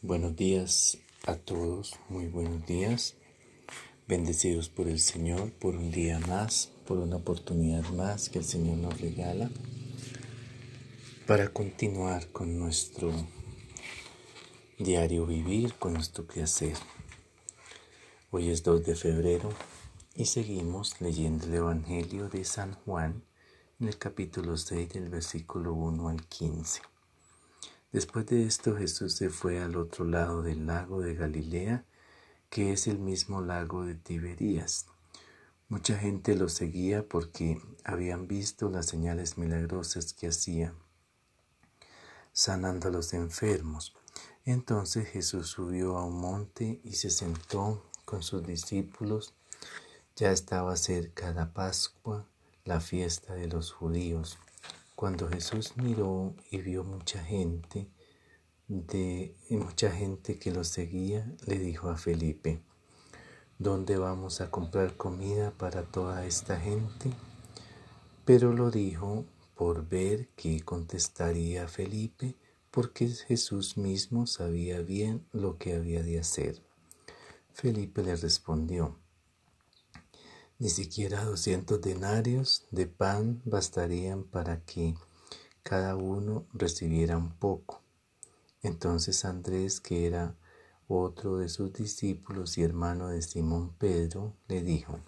Buenos días a todos, muy buenos días. Bendecidos por el Señor, por un día más, por una oportunidad más que el Señor nos regala para continuar con nuestro diario vivir, con nuestro quehacer. Hoy es 2 de febrero y seguimos leyendo el Evangelio de San Juan en el capítulo 6 del versículo 1 al 15. Después de esto Jesús se fue al otro lado del lago de Galilea, que es el mismo lago de Tiberías. Mucha gente lo seguía porque habían visto las señales milagrosas que hacía, sanando a los enfermos. Entonces Jesús subió a un monte y se sentó con sus discípulos. Ya estaba cerca la Pascua, la fiesta de los judíos. Cuando Jesús miró y vio mucha gente, de mucha gente que lo seguía, le dijo a Felipe, ¿dónde vamos a comprar comida para toda esta gente? Pero lo dijo por ver qué contestaría Felipe, porque Jesús mismo sabía bien lo que había de hacer. Felipe le respondió, ni siquiera doscientos denarios de pan bastarían para que cada uno recibiera un poco. Entonces Andrés, que era otro de sus discípulos y hermano de Simón Pedro, le dijo,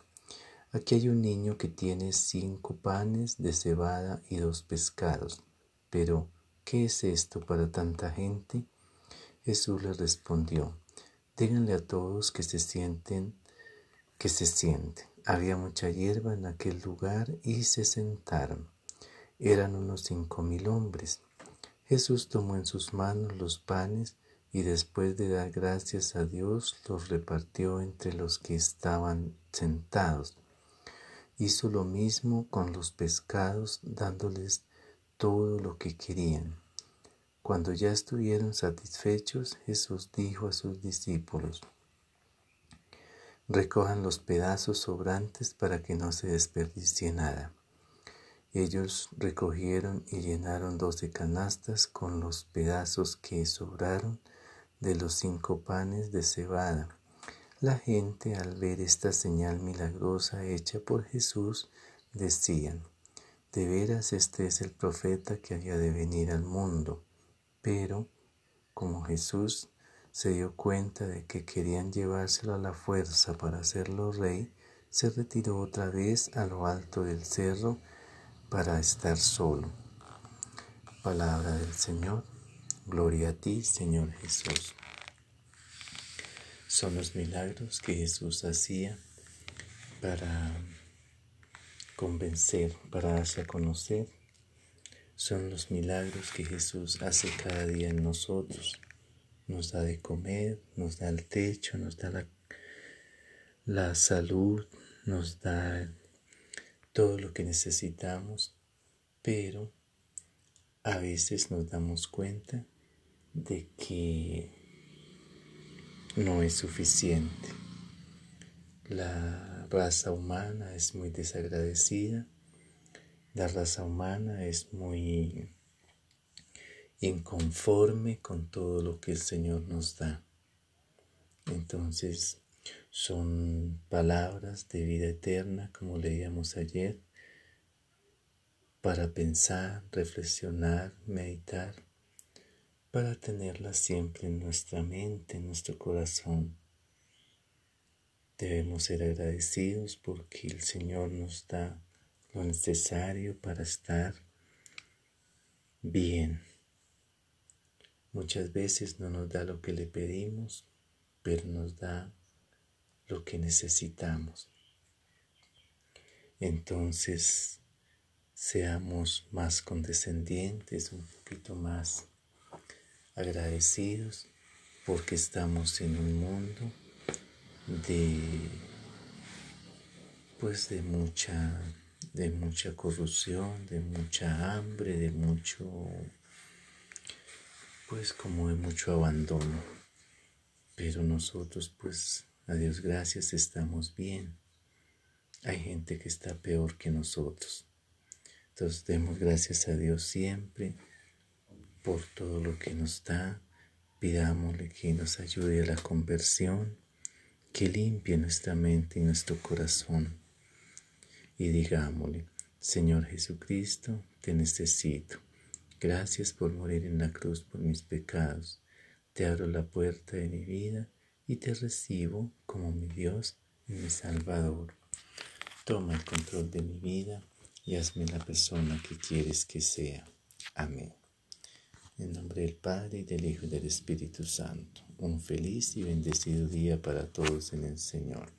Aquí hay un niño que tiene cinco panes de cebada y dos pescados, pero ¿qué es esto para tanta gente? Jesús le respondió, díganle a todos que se sienten, que se sienten. Había mucha hierba en aquel lugar y se sentaron. Eran unos cinco mil hombres. Jesús tomó en sus manos los panes y después de dar gracias a Dios los repartió entre los que estaban sentados. Hizo lo mismo con los pescados, dándoles todo lo que querían. Cuando ya estuvieron satisfechos, Jesús dijo a sus discípulos, recojan los pedazos sobrantes para que no se desperdicie nada. Ellos recogieron y llenaron doce canastas con los pedazos que sobraron de los cinco panes de cebada. La gente al ver esta señal milagrosa hecha por Jesús decían, de veras este es el profeta que había de venir al mundo. Pero, como Jesús se dio cuenta de que querían llevárselo a la fuerza para hacerlo rey, se retiró otra vez a lo alto del cerro para estar solo. Palabra del Señor, gloria a ti, Señor Jesús. Son los milagros que Jesús hacía para convencer, para darse a conocer. Son los milagros que Jesús hace cada día en nosotros nos da de comer, nos da el techo, nos da la, la salud, nos da todo lo que necesitamos, pero a veces nos damos cuenta de que no es suficiente. La raza humana es muy desagradecida, la raza humana es muy inconforme con todo lo que el Señor nos da. Entonces son palabras de vida eterna, como leíamos ayer, para pensar, reflexionar, meditar, para tenerlas siempre en nuestra mente, en nuestro corazón. Debemos ser agradecidos porque el Señor nos da lo necesario para estar bien. Muchas veces no nos da lo que le pedimos, pero nos da lo que necesitamos. Entonces, seamos más condescendientes, un poquito más agradecidos, porque estamos en un mundo de pues de mucha de mucha corrupción, de mucha hambre, de mucho pues como de mucho abandono. Pero nosotros pues a Dios gracias estamos bien. Hay gente que está peor que nosotros. Entonces demos gracias a Dios siempre por todo lo que nos da, Pidámosle que nos ayude a la conversión, que limpie nuestra mente y nuestro corazón. Y digámosle, Señor Jesucristo, te necesito. Gracias por morir en la cruz por mis pecados. Te abro la puerta de mi vida y te recibo como mi Dios y mi Salvador. Toma el control de mi vida y hazme la persona que quieres que sea. Amén. En nombre del Padre, y del Hijo y del Espíritu Santo. Un feliz y bendecido día para todos en el Señor.